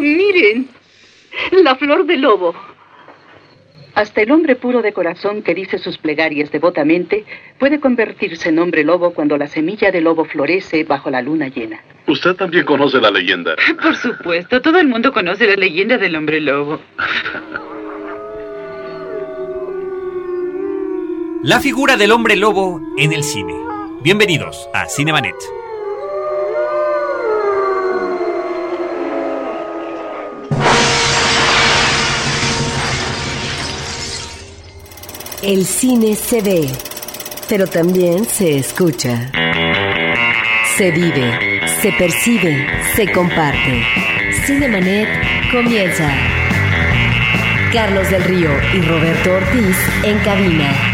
miren. La flor de lobo. Hasta el hombre puro de corazón que dice sus plegarias devotamente puede convertirse en hombre lobo cuando la semilla de lobo florece bajo la luna llena. Usted también conoce la leyenda. Por supuesto, todo el mundo conoce la leyenda del hombre lobo. La figura del hombre lobo en el cine. Bienvenidos a Cinemanet. El cine se ve, pero también se escucha. Se vive, se percibe, se comparte. Cinemanet comienza. Carlos del Río y Roberto Ortiz en cabina.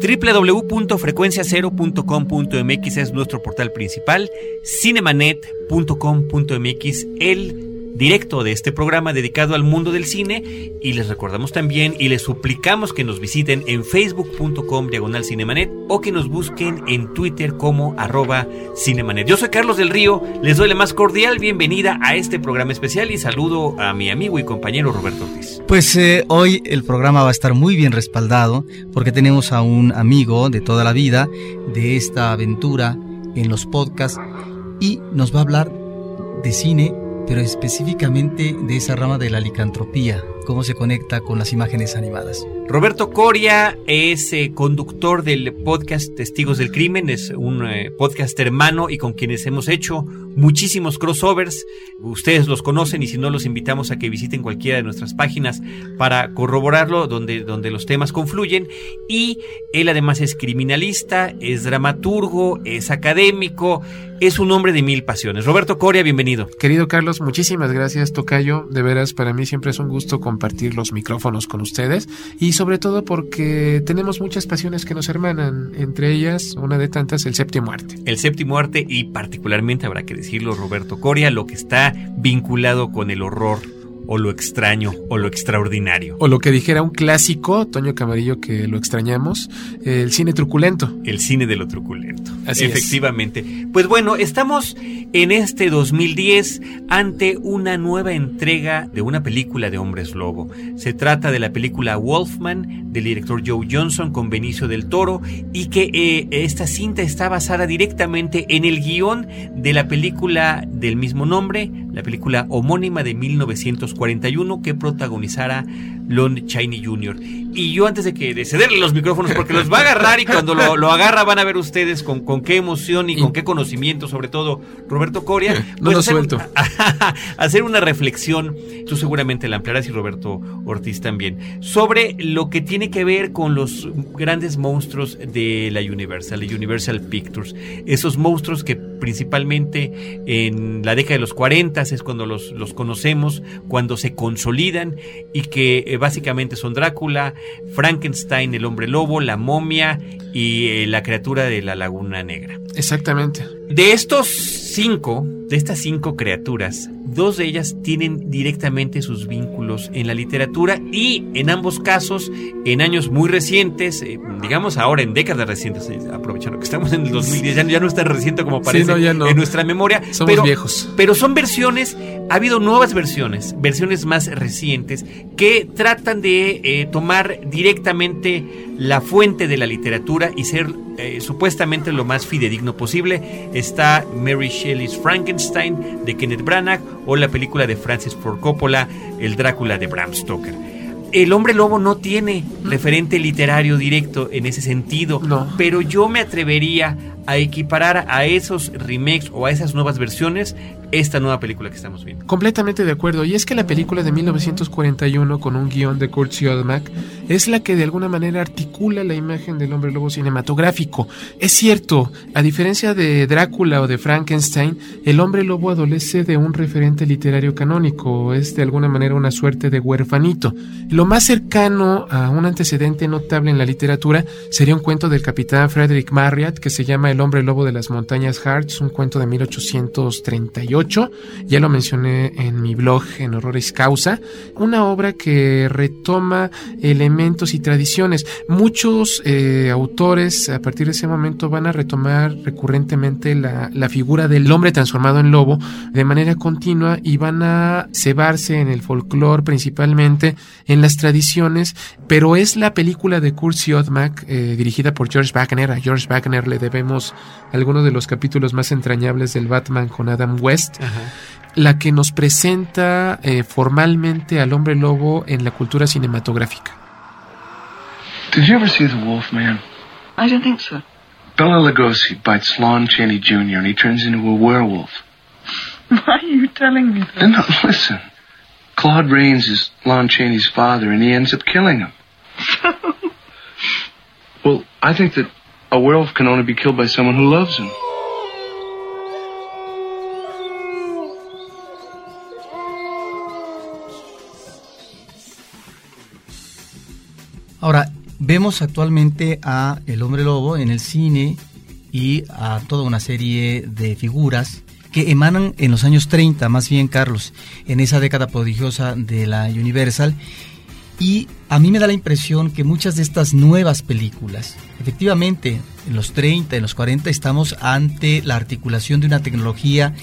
www.frecuenciacero.com.mx es nuestro portal principal, cinemanet.com.mx el directo de este programa dedicado al mundo del cine y les recordamos también y les suplicamos que nos visiten en facebook.com diagonal cinemanet o que nos busquen en Twitter como arroba cinemanet. Yo soy Carlos del Río, les doy la más cordial bienvenida a este programa especial y saludo a mi amigo y compañero Roberto Ortiz. Pues eh, hoy el programa va a estar muy bien respaldado porque tenemos a un amigo de toda la vida de esta aventura en los podcasts y nos va a hablar de cine pero específicamente de esa rama de la licantropía, cómo se conecta con las imágenes animadas. Roberto Coria es eh, conductor del podcast Testigos del Crimen, es un eh, podcast hermano y con quienes hemos hecho muchísimos crossovers. Ustedes los conocen y si no los invitamos a que visiten cualquiera de nuestras páginas para corroborarlo, donde, donde los temas confluyen. Y él además es criminalista, es dramaturgo, es académico, es un hombre de mil pasiones. Roberto Coria, bienvenido. Querido Carlos, muchísimas gracias, Tocayo. De veras, para mí siempre es un gusto compartir los micrófonos con ustedes y sobre todo porque tenemos muchas pasiones que nos hermanan, entre ellas, una de tantas, el séptimo arte. El séptimo arte y particularmente habrá que decirlo, Roberto Coria, lo que está vinculado con el horror o lo extraño o lo extraordinario. O lo que dijera un clásico, Toño Camarillo, que lo extrañamos, el cine truculento. El cine de lo truculento. Así Efectivamente. Pues bueno, estamos en este 2010 ante una nueva entrega de una película de hombres lobo. Se trata de la película Wolfman del director Joe Johnson con Benicio del Toro y que eh, esta cinta está basada directamente en el guion de la película del mismo nombre, la película homónima de 1941 que protagonizara Lon Chaney Jr. Y yo antes de que de cederle los micrófonos, porque los va a agarrar y cuando lo, agarra van a ver ustedes con, con qué emoción y, con qué conocimiento, sobre todo Roberto Coria. no lo suelto. hacer una reflexión, tú seguramente la ampliarás y Roberto Ortiz también, sobre lo que tiene que ver con los grandes monstruos de la Universal, de Universal Pictures. Esos monstruos que principalmente en la década de los 40 es cuando los, los conocemos, cuando se consolidan y que eh, básicamente son Drácula, Frankenstein, el hombre lobo, la momia y eh, la criatura de la laguna negra. Exactamente. De estos cinco, de estas cinco criaturas, dos de ellas tienen directamente sus vínculos en la literatura y en ambos casos en años muy recientes, eh, digamos ahora en décadas recientes, eh, aprovechando que estamos en el 2010, ya, no es tan reciente como parece en nuestra memoria. Somos pero, viejos. Pero son versiones, ha habido nuevas versiones, versiones más recientes, que tratan de eh, tomar directamente la fuente de la literatura y ser supuestamente lo más fidedigno posible. Está Mary Shelley's Frankenstein de Kenneth Branagh o la película de Francis Ford Coppola, El Drácula de Bram Stoker. El hombre lobo no tiene referente literario directo en ese sentido, pero yo me atrevería a equiparar a esos remakes o a esas nuevas versiones esta nueva película que estamos viendo. Completamente de acuerdo. Y es que la película de 1941 con un guion de Kurt Siodmak es la que de alguna manera articula la imagen del hombre lobo cinematográfico. Es cierto, a diferencia de Drácula o de Frankenstein, el hombre lobo adolece de un referente literario canónico, es de alguna manera una suerte de huerfanito. Lo más cercano a un antecedente notable en la literatura sería un cuento del capitán Frederick Marryat que se llama El hombre lobo de las montañas Hearts, un cuento de 1838. Ya lo mencioné en mi blog en Horroris Causa. Una obra que retoma elementos y tradiciones. Muchos eh, autores a partir de ese momento van a retomar recurrentemente la, la figura del hombre transformado en lobo de manera continua y van a cebarse en el folclore principalmente, en las tradiciones, pero es la película de Kurt Siodmak, eh, dirigida por George Wagner. A George Wagner le debemos algunos de los capítulos más entrañables del Batman con Adam West. La que nos presenta eh, formalmente al hombre lobo en la cultura cinematográfica. Did you ever see The Wolf Man? I don't think so. Bella Lugosi bites Lon Chaney Jr. and he turns into a werewolf. Why are you telling me Then no, listen. Claude Rains is Lon Chaney's father and he ends up killing him. well, I think that a werewolf can only be killed by someone who loves him. Ahora, vemos actualmente a El Hombre Lobo en el cine y a toda una serie de figuras que emanan en los años 30, más bien Carlos, en esa década prodigiosa de la Universal. Y a mí me da la impresión que muchas de estas nuevas películas, efectivamente, en los 30, en los 40 estamos ante la articulación de una tecnología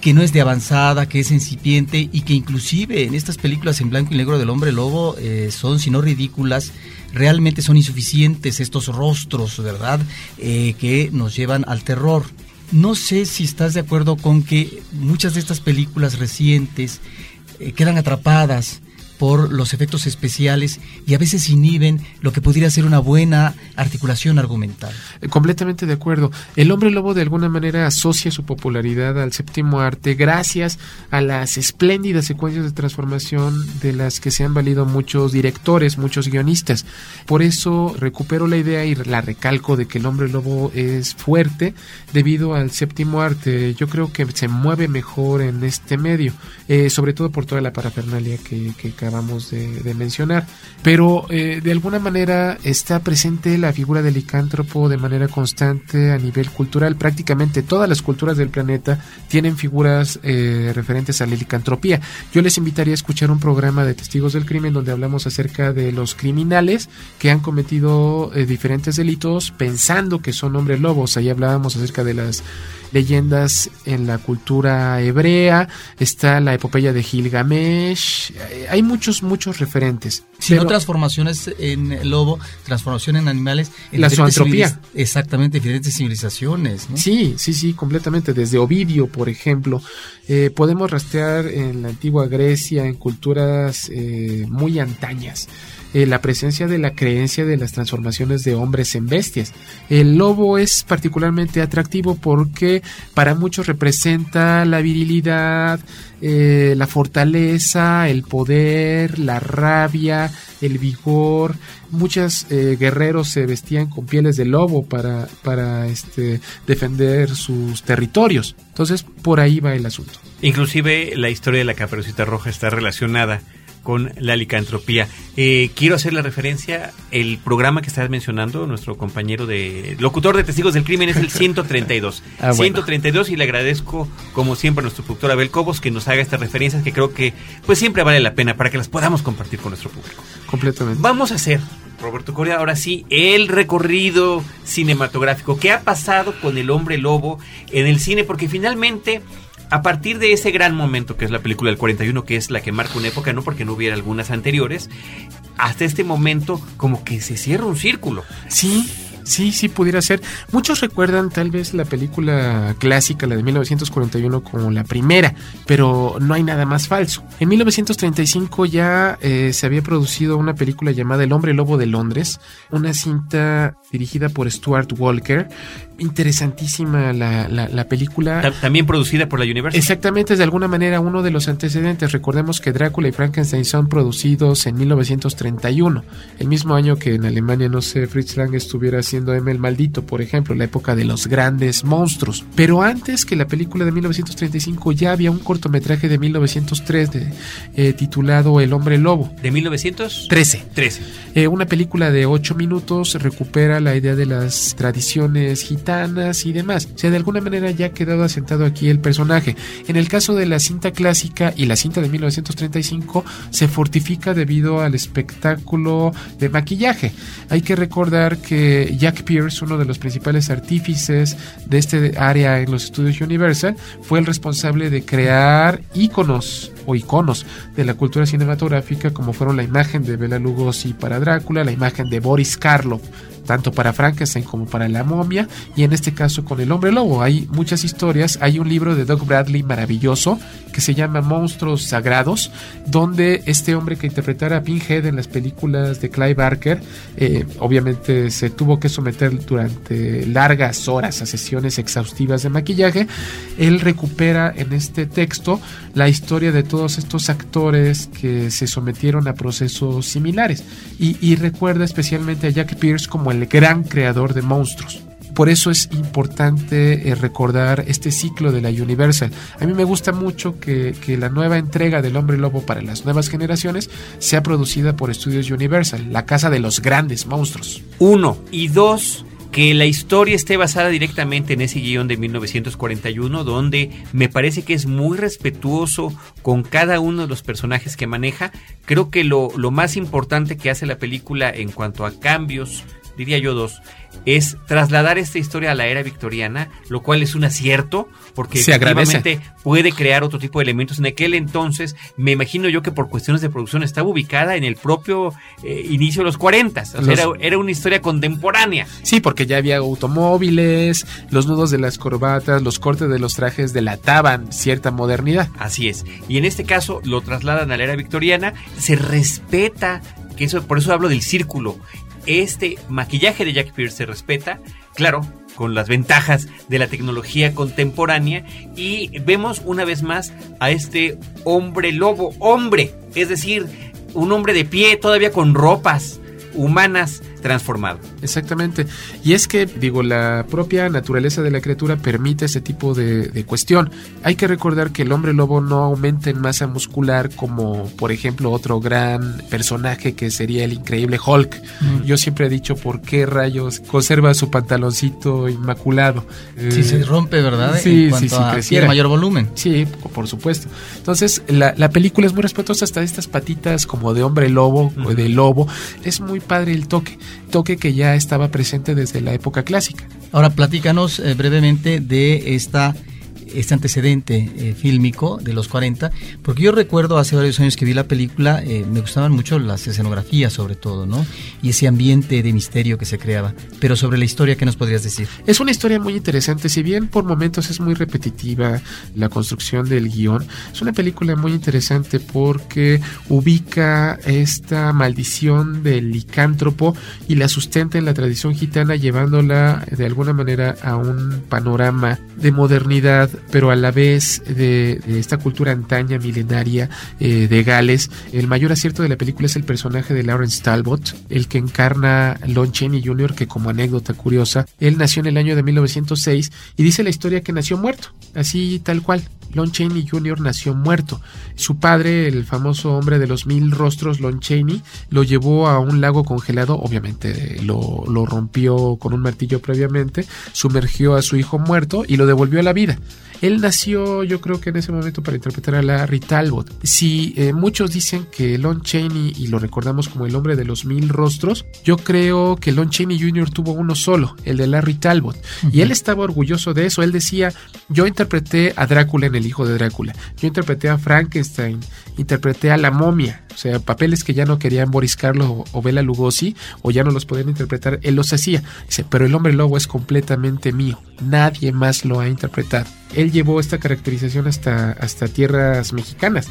que no es de avanzada, que es incipiente y que inclusive en estas películas en blanco y negro del hombre lobo eh, son, si no ridículas, realmente son insuficientes estos rostros, ¿verdad? Eh, que nos llevan al terror. No sé si estás de acuerdo con que muchas de estas películas recientes eh, quedan atrapadas por los efectos especiales y a veces inhiben lo que pudiera ser una buena articulación argumental. Eh, completamente de acuerdo. El hombre lobo de alguna manera asocia su popularidad al séptimo arte gracias a las espléndidas secuencias de transformación de las que se han valido muchos directores, muchos guionistas. Por eso recupero la idea y la recalco de que el hombre lobo es fuerte debido al séptimo arte. Yo creo que se mueve mejor en este medio, eh, sobre todo por toda la parafernalia que, que acabamos de, mencionar. Pero eh, de alguna manera está presente la figura del licántropo de manera constante a nivel cultural. Prácticamente todas las culturas del planeta tienen figuras eh, referentes a la licantropía. Yo les invitaría a escuchar un programa de testigos del crimen donde hablamos acerca de los criminales que han cometido eh, diferentes delitos pensando que son hombres lobos. Ahí hablábamos acerca de las leyendas en la cultura hebrea, está la epopeya de Gilgamesh, eh, hay muchos, muchos referentes. Si no transformaciones en lobo, transformación en animales. En La zoantropía. Exactamente, diferentes civilizaciones. ¿no? Sí, sí, sí, completamente. Desde Ovidio, por ejemplo, eh, podemos rastrear en la antigua Grecia, en culturas eh, muy antañas, eh, la presencia de la creencia de las transformaciones de hombres en bestias. El lobo es particularmente atractivo porque para muchos representa la virilidad, eh, la fortaleza, el poder, la rabia, el vigor. Muchos eh, guerreros se vestían con pieles de lobo para, para este, defender sus territorios. Entonces, por ahí va el asunto. Inclusive la historia de la caperucita roja está relacionada con la licantropía. Eh, quiero hacer la referencia, el programa que estás mencionando, nuestro compañero de locutor de Testigos del Crimen es el 132. Ah, bueno. 132 y le agradezco como siempre a nuestro productor Abel Cobos que nos haga estas referencias que creo que pues siempre vale la pena para que las podamos compartir con nuestro público. Completamente. Vamos a hacer, Roberto Coria, ahora sí, el recorrido cinematográfico. ¿Qué ha pasado con el hombre lobo en el cine? Porque finalmente, a partir de ese gran momento que es la película del 41, que es la que marca una época, no porque no hubiera algunas anteriores, hasta este momento como que se cierra un círculo. Sí, sí, sí pudiera ser. Muchos recuerdan tal vez la película clásica, la de 1941, como la primera, pero no hay nada más falso. En 1935 ya eh, se había producido una película llamada El hombre lobo de Londres, una cinta dirigida por Stuart Walker. Interesantísima la, la, la película. Ta- También producida por la Universal. Exactamente, es de alguna manera uno de los antecedentes. Recordemos que Drácula y Frankenstein son producidos en 1931, el mismo año que en Alemania, no sé, Fritz Lang estuviera haciendo M el Maldito, por ejemplo, la época de los grandes monstruos. Pero antes que la película de 1935 ya había un cortometraje de 1903 de- eh, titulado El hombre lobo. De 1913. 13. Eh, una película de 8 minutos recupera la idea de las tradiciones gitanas y demás. O sea, de alguna manera ya ha quedado asentado aquí el personaje. En el caso de la cinta clásica y la cinta de 1935, se fortifica debido al espectáculo de maquillaje. Hay que recordar que Jack Pierce, uno de los principales artífices de este área en los estudios Universal, fue el responsable de crear íconos o iconos de la cultura cinematográfica como fueron la imagen de Bela Lugosi para Drácula, la imagen de Boris Karloff tanto para Frankenstein como para la momia y en este caso con el hombre lobo. Hay muchas historias, hay un libro de Doug Bradley maravilloso que se llama Monstruos Sagrados, donde este hombre que interpretara a Pinhead en las películas de Clive Barker, eh, obviamente se tuvo que someter durante largas horas a sesiones exhaustivas de maquillaje, él recupera en este texto la historia de todos estos actores que se sometieron a procesos similares y, recuerda especialmente a Jack Pierce como el gran creador de monstruos. Por eso es importante eh, recordar este ciclo de la Universal. A mí me gusta mucho que, que, la nueva entrega del Hombre Lobo para las nuevas generaciones sea producida por Estudios Universal, la casa de los grandes monstruos. Uno. Y dos, que la historia esté basada directamente en ese guion de 1941, donde me parece que es muy respetuoso con cada uno de los personajes que maneja. Creo que lo, lo más importante que hace la película en cuanto a cambios diría yo dos, es trasladar esta historia a la era victoriana, lo cual es un acierto, porque Se efectivamente puede crear otro tipo de elementos. En aquel entonces, me imagino yo que por cuestiones de producción estaba ubicada en el propio eh, inicio de los 40, o sea, Los- era, era una historia contemporánea. Sí, porque ya había automóviles, los nudos de las corbatas, los cortes de los trajes delataban cierta modernidad. Así es. Y en este caso lo trasladan a la era victoriana, se respeta, que eso, por eso hablo del círculo. Este maquillaje de Jack Pierce se respeta, claro, con las ventajas de la tecnología contemporánea y vemos una vez más a este hombre lobo, hombre, es decir, un hombre de pie todavía con ropas humanas transformado. Exactamente. Y es que, digo, la propia naturaleza de la criatura permite ese tipo de, de cuestión. Hay que recordar que el hombre lobo no aumenta en masa muscular como, por ejemplo, otro gran personaje que sería el increíble Hulk. Mm. Yo siempre he dicho por qué rayos conserva su pantaloncito inmaculado. Si Eh, se rompe, ¿verdad? Sí, en cuanto sí, sí, creciera. tiene mayor volumen. Sí, por supuesto. Entonces, la, la película es muy respetuosa hasta estas patitas como de hombre lobo o de lobo. Es muy padre el toque. Toque que ya estaba presente desde la época clásica. Ahora platícanos eh, brevemente de esta este antecedente eh, fílmico de los 40, porque yo recuerdo hace varios años que vi la película, eh, me gustaban mucho las escenografías sobre todo, ¿no? Y ese ambiente de misterio que se creaba. Pero sobre la historia, ¿qué nos podrías decir? Es una historia muy interesante, si bien por momentos es muy repetitiva la construcción del guion, es una película muy interesante porque ubica esta maldición del licántropo y la sustenta en la tradición gitana llevándola de alguna manera a un panorama de modernidad, pero a la vez de, esta cultura antaña, milenaria eh, de Gales. El mayor acierto de la película es el personaje de Lawrence Talbot, el que encarna Lon Chaney Jr., que como anécdota curiosa, él nació en el año de 1906 y dice la historia que nació muerto, así tal cual. Lon Chaney Jr. nació muerto. Su padre, el famoso hombre de los mil rostros, Lon Chaney, lo llevó a un lago congelado, obviamente eh, lo, lo rompió con un martillo previamente, sumergió a su hijo muerto y lo devolvió a la vida. Él nació, yo creo que en ese momento, para interpretar a Larry Talbot. Si eh, muchos dicen que Lon Chaney, y lo recordamos como el hombre de los mil rostros, yo creo que Lon Chaney Jr. tuvo uno solo, el de Larry Talbot. Y él estaba orgulloso de eso. Él decía, yo interpreté a Drácula en El hijo de Drácula. Yo interpreté a Frankenstein. Interpreté a la momia. O sea, papeles que ya no querían Boris Karloff o, o Bela Lugosi, o ya no los podían interpretar, él los hacía. Dice, pero el hombre lobo es completamente mío. Nadie más lo ha interpretado. Él llevó esta caracterización hasta, hasta tierras mexicanas.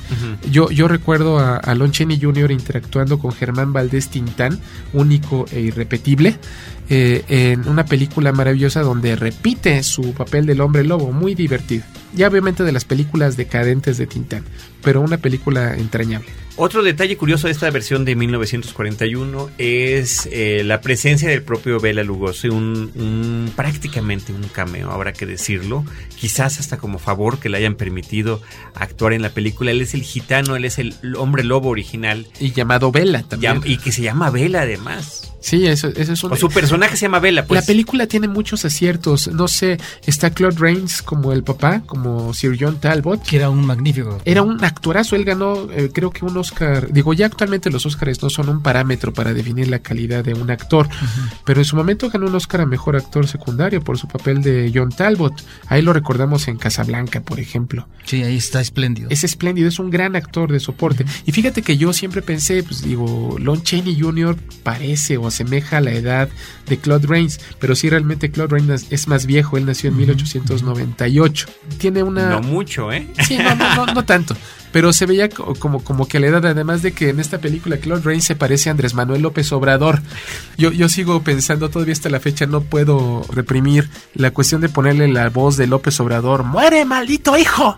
Yo, yo recuerdo a, a Lon Chaney Jr. interactuando con Germán Valdés Tintán, único e irrepetible, eh, en una película maravillosa donde repite su papel del hombre lobo, muy divertido. Ya obviamente de las películas decadentes de Tintán, pero una película entrañable. Otro detalle curioso de esta versión de 1941 es eh, la presencia del propio Bela Lugosi, un, un- prácticamente un cameo, habrá que decirlo, quizás hasta como favor que le hayan permitido actuar en la película. Él es el gitano, él es el hombre lobo original Y llamado Vela también. y que se llama Bela además. Sí, eso, eso es un... O su personaje se llama Bella, pues. La película tiene muchos aciertos. No sé, está Claude Rains como el papá, como Sir John Talbot. Que era un magnífico. Era un actorazo. Él ganó, eh, creo que un Oscar. Digo, ya actualmente los Oscars no son un parámetro para definir la calidad de un actor. Pero en su momento ganó un Oscar a mejor actor secundario por su papel de John Talbot. Ahí lo recordamos en Casablanca, por ejemplo. Sí, ahí está espléndido. Es espléndido, es un gran actor de soporte. Y fíjate que yo siempre pensé, pues digo, Lon Chaney Jr. parece o asemeja a la edad de Claude Rains, pero sí realmente Claude Rains es más viejo, él nació en 1898. Tiene una... No mucho, ¿eh? Sí, no, no, no, no tanto. Pero se veía como, como que a la edad, además de que en esta película Claude Rains se parece a Andrés Manuel López Obrador. Yo, yo sigo pensando, todavía hasta la fecha no puedo reprimir la cuestión de ponerle la voz de López Obrador. ¡Muere, maldito hijo!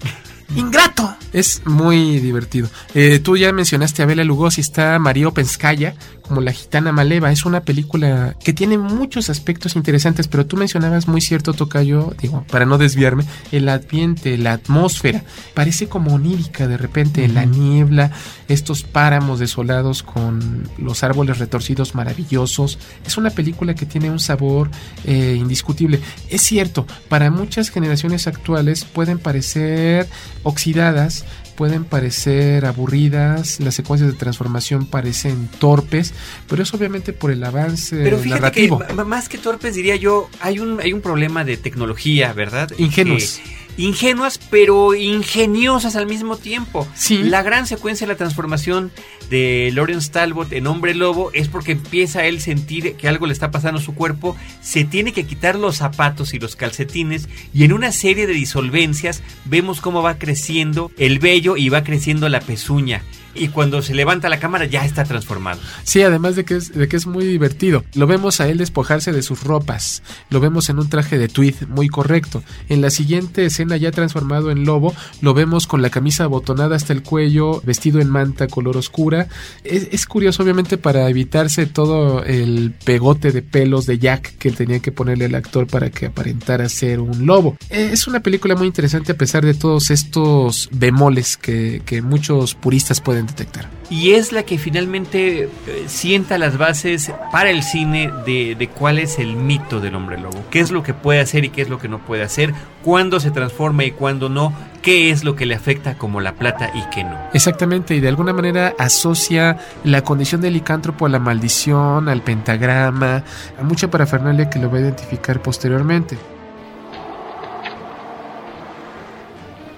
¡Ingrato! Es muy divertido. Eh, tú ya mencionaste a Bela Lugosi, está Mario Penskaya como La Gitana Maleva. Es una película que tiene muchos aspectos interesantes, pero tú mencionabas muy cierto, Tocayo, digo, para no desviarme, el ambiente, la atmósfera. Parece como onírica de repente, la niebla, estos páramos desolados con los árboles retorcidos maravillosos. Es una película que tiene un sabor eh, indiscutible. Es cierto, para muchas generaciones actuales pueden parecer oxidadas, pueden parecer aburridas, las secuencias de transformación parecen torpes, pero es obviamente por el avance Pero fíjate narrativo. que más que torpes diría yo, hay un, hay un problema de tecnología, ¿verdad? Ingenuos. Que- ingenuas, pero ingeniosas al mismo tiempo. Sí. La gran secuencia de la transformación de Lawrence Talbot en Hombre Lobo es porque empieza él sentir que algo le está pasando a su cuerpo, se tiene que quitar los zapatos y los calcetines y en una serie de disolvencias vemos cómo va creciendo el vello y va creciendo la pezuña. Y cuando se levanta la cámara ya está transformado. Sí, además de que, es, de que es muy divertido. Lo vemos a él despojarse de sus ropas. Lo vemos en un traje de tweed muy correcto. En la siguiente escena, ya transformado en lobo, lo vemos con la camisa abotonada hasta el cuello, vestido en manta color oscura. Es, es curioso, obviamente, para evitarse todo el pegote de pelos de Jack que tenía que ponerle el actor para que aparentara ser un lobo. Es una película muy interesante a pesar de todos estos bemoles que, que muchos puristas pueden detectar. Y es la que finalmente eh, sienta las bases para el cine de, de cuál es el mito del hombre lobo. Qué es lo que puede hacer y qué es lo que no puede hacer. Cuándo se transforma y cuándo no. Qué es lo que le afecta como la plata y qué no. Exactamente, y de alguna manera asocia la condición del licántropo a la maldición, al pentagrama, a mucha parafernalia que lo va a identificar posteriormente.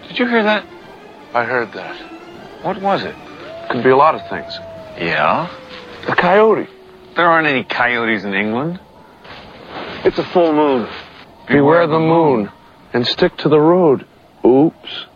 Did you hear that? I heard that. What was it? Could be a lot of things. Yeah? A coyote. There aren't any coyotes in England. It's a full moon. Beware the moon and stick to the road. Oops.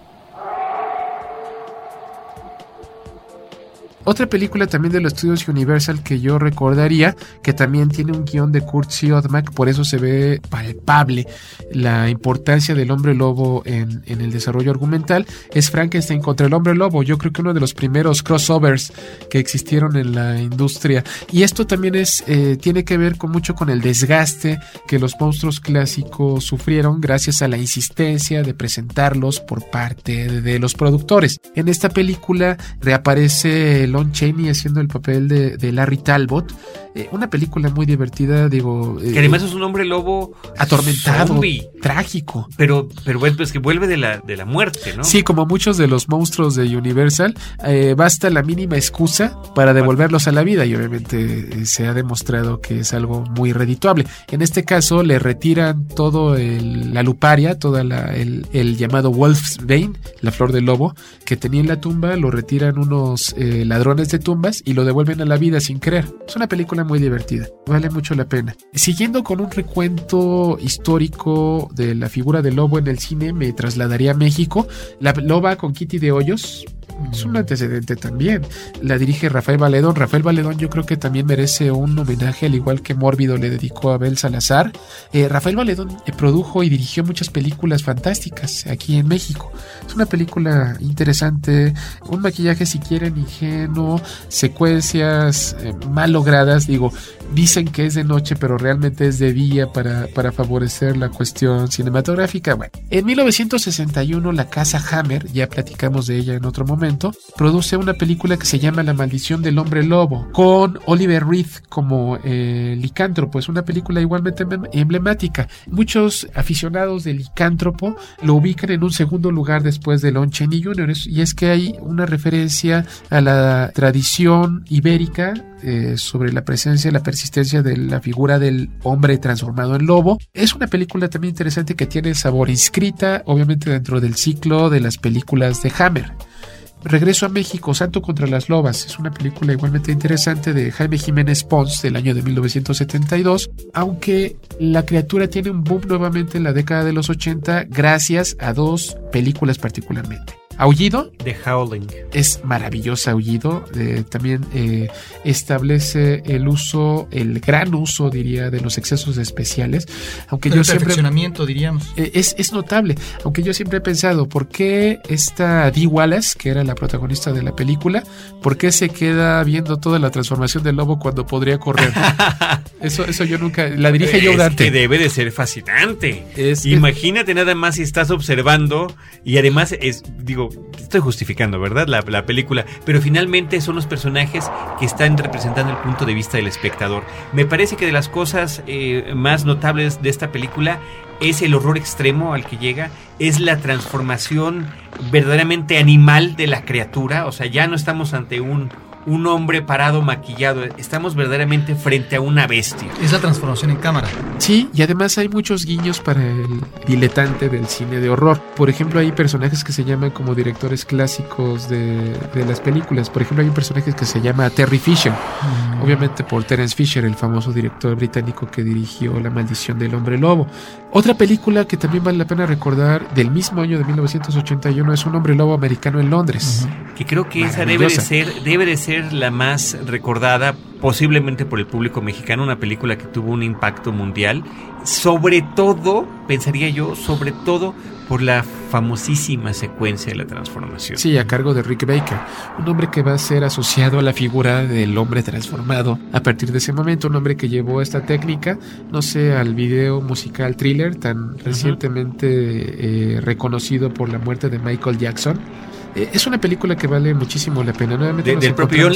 Otra película también de los estudios Universal que yo recordaría, que también tiene un guion de Kurt Siodmak, por eso se ve palpable la importancia del hombre lobo en, el desarrollo argumental, es Frankenstein contra el hombre lobo. Yo creo que uno de los primeros crossovers que existieron en la industria. Y esto también es, eh, tiene que ver con mucho con el desgaste que los monstruos clásicos sufrieron gracias a la insistencia de presentarlos por parte de, los productores. En esta película reaparece Lon Chaney haciendo el papel de, de Larry Talbot. Eh, una película muy divertida, digo. eh, Que además es un hombre lobo atormentado, zombie. trágico. Pero, pero es que vuelve de la, de la muerte, ¿no? Sí, como muchos de los monstruos de Universal, eh, basta la mínima excusa para devolverlos a la vida y obviamente eh, se ha demostrado que es algo muy redituable. En este caso le retiran todo el- la luparia, todo el, el llamado Wolf's Bane, la flor del lobo, que tenía en la tumba, lo retiran unos eh, ladrones de tumbas y lo devuelven a la vida sin querer. Es una película muy divertida, vale mucho la pena. Siguiendo con un recuento histórico de la figura del lobo en el cine, me trasladaría a México. La loba con Kitty de Hoyos. Es un antecedente también. La dirige Rafael Valedón. Rafael Valedón yo creo que también merece un homenaje, al igual que Mórbido le dedicó a Abel Salazar. Eh, Rafael Valedón eh, produjo y dirigió muchas películas fantásticas aquí en México. Es una película interesante, un maquillaje si quieren ingenuo, secuencias eh, mal logradas. Digo, dicen que es de noche, pero realmente es de día para, para favorecer la cuestión cinematográfica. Bueno, en 1961 la casa Hammer, ya platicamos de ella en otro momento, produce una película que se llama La maldición del hombre lobo, con Oliver Reed como eh, licántropo. Es una película igualmente emblemática. Muchos aficionados del licántropo lo ubican en un segundo lugar después de Lon Chaney Jr. Y es que hay una referencia a la tradición ibérica eh, sobre la presencia y la persistencia de la figura del hombre transformado en lobo. Es una película también interesante que tiene sabor inscrita, obviamente dentro del ciclo de las películas de Hammer. Regreso a México, Santo contra las Lobas. Es una película igualmente interesante de Jaime Jiménez Pons del año de 1972, aunque la criatura tiene un boom nuevamente en la década de los 80 gracias a dos películas particularmente. Aullido. The Howling. Es maravillosa Aullido. Eh, también eh, establece el uso, el gran uso, diría, de los excesos especiales. Aunque yo siempre. diríamos. Eh, es, es notable. Aunque yo siempre he pensado, ¿por qué esta Dee Wallace, que era la protagonista de la película, por qué se queda viendo toda la transformación del lobo cuando podría correr? eso, eso yo nunca. La dirige yo Dante. Que debe de ser fascinante. Es, Imagínate nada más si estás observando y además es, digo, estoy justificando, ¿verdad? La, película, pero finalmente son los personajes que están representando el punto de vista del espectador. Me parece que de las cosas eh, más notables de esta película es el horror extremo al que llega, es la transformación verdaderamente animal de la criatura, o sea, ya no estamos ante un un hombre parado maquillado. Estamos verdaderamente frente a una bestia. Es la transformación en cámara. Sí, y además hay muchos guiños para el diletante del cine de horror. Por ejemplo, hay personajes que se llaman como directores clásicos de, las películas. Por ejemplo, hay un personaje que se llama Terry Fisher, mm. obviamente por Terence Fisher, el famoso director británico que dirigió La maldición del hombre lobo. Otra película que también vale la pena recordar del mismo año de 1981 es Un hombre lobo americano en Londres. Que creo que esa debe de ser, debe de ser la más recordada posiblemente por el público mexicano, una película que tuvo un impacto mundial, sobre todo, pensaría yo, sobre todo por la famosísima secuencia de la transformación. Sí, a cargo de Rick Baker, un hombre que va a ser asociado a la figura del hombre transformado a partir de ese momento, un hombre que llevó esta técnica, no sé, al video musical thriller tan recientemente eh, reconocido por la muerte de Michael Jackson eh, es una película que vale muchísimo la pena. Nuevamente del propio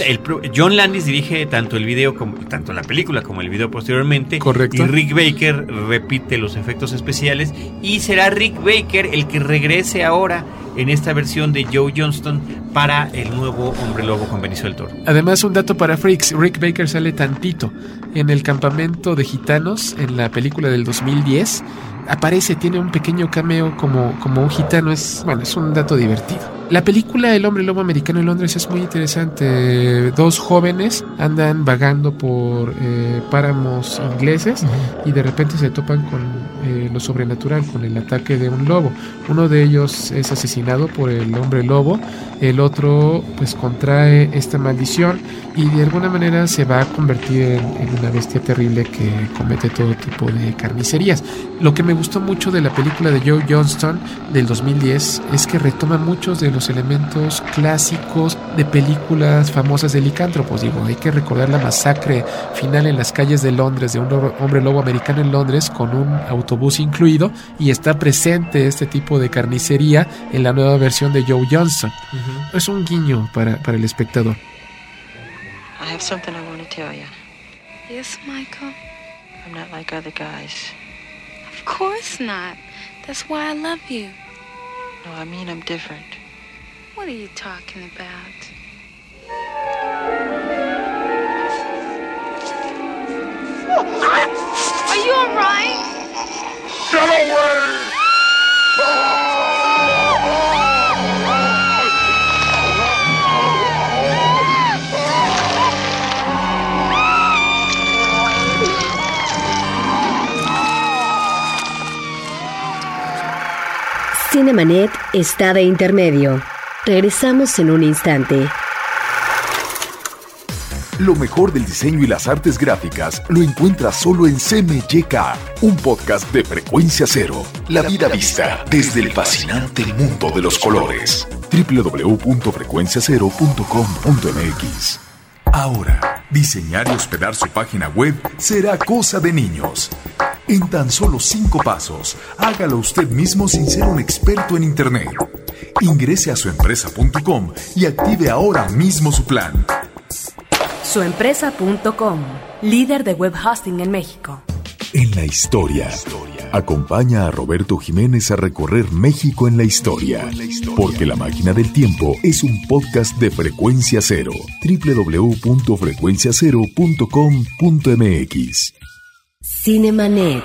John, Landis dirige tanto el video como tanto la película como el video posteriormente. Correcto. Y Rick Baker repite los efectos especiales y será Rick Baker el que regrese ahora en esta versión de Joe Johnston para el nuevo Hombre Lobo con Benicio del Toro. Además, un dato para Freaks, Rick Baker sale tantito en el campamento de gitanos en la película del 2010. Aparece, tiene un pequeño cameo como, como un gitano, es, bueno, es un dato divertido. La película El hombre lobo americano en Londres es muy interesante. Dos jóvenes andan vagando por eh, páramos ingleses y de repente se topan con eh, lo sobrenatural, con el ataque de un lobo. Uno de ellos es asesinado por el hombre lobo, el otro pues contrae esta maldición y de alguna manera se va a convertir en, una bestia terrible que comete todo tipo de carnicerías. Lo que me gustó mucho de la película de Joe Johnston del 2010 es que retoma muchos de los elementos clásicos de películas famosas de licántropos. Digo, hay que recordar la masacre final en las calles de Londres de un hombre lobo americano en Londres con un autobús incluido y está presente este tipo de carnicería en la nueva versión de Joe Johnson. Es un guiño para, para el espectador. I have something I want to tell you. Yes, Michael. I'm not like other guys. Of course not. That's why I love you. No, I mean I'm different. What are you talking about? Are you alright? Cinemanet está de intermedio. Regresamos en un instante. Lo mejor del diseño y las artes gráficas lo encuentras solo en CMYK, un podcast de frecuencia cero. La vida vista desde el fascinante mundo de los colores. www.frecuenciacero.com.mx Ahora Diseñar y hospedar su página web será cosa de niños. En tan solo cinco pasos, hágalo usted mismo sin ser un experto en Internet. Ingrese a suempresa.com y active ahora mismo su plan. Suempresa.com, líder de web hosting en México. En la historia. Acompaña a Roberto Jiménez a recorrer México en la historia. Porque La Máquina del Tiempo es un podcast de frecuencia cero. www.frecuenciacero.com.mx. Cinemanet.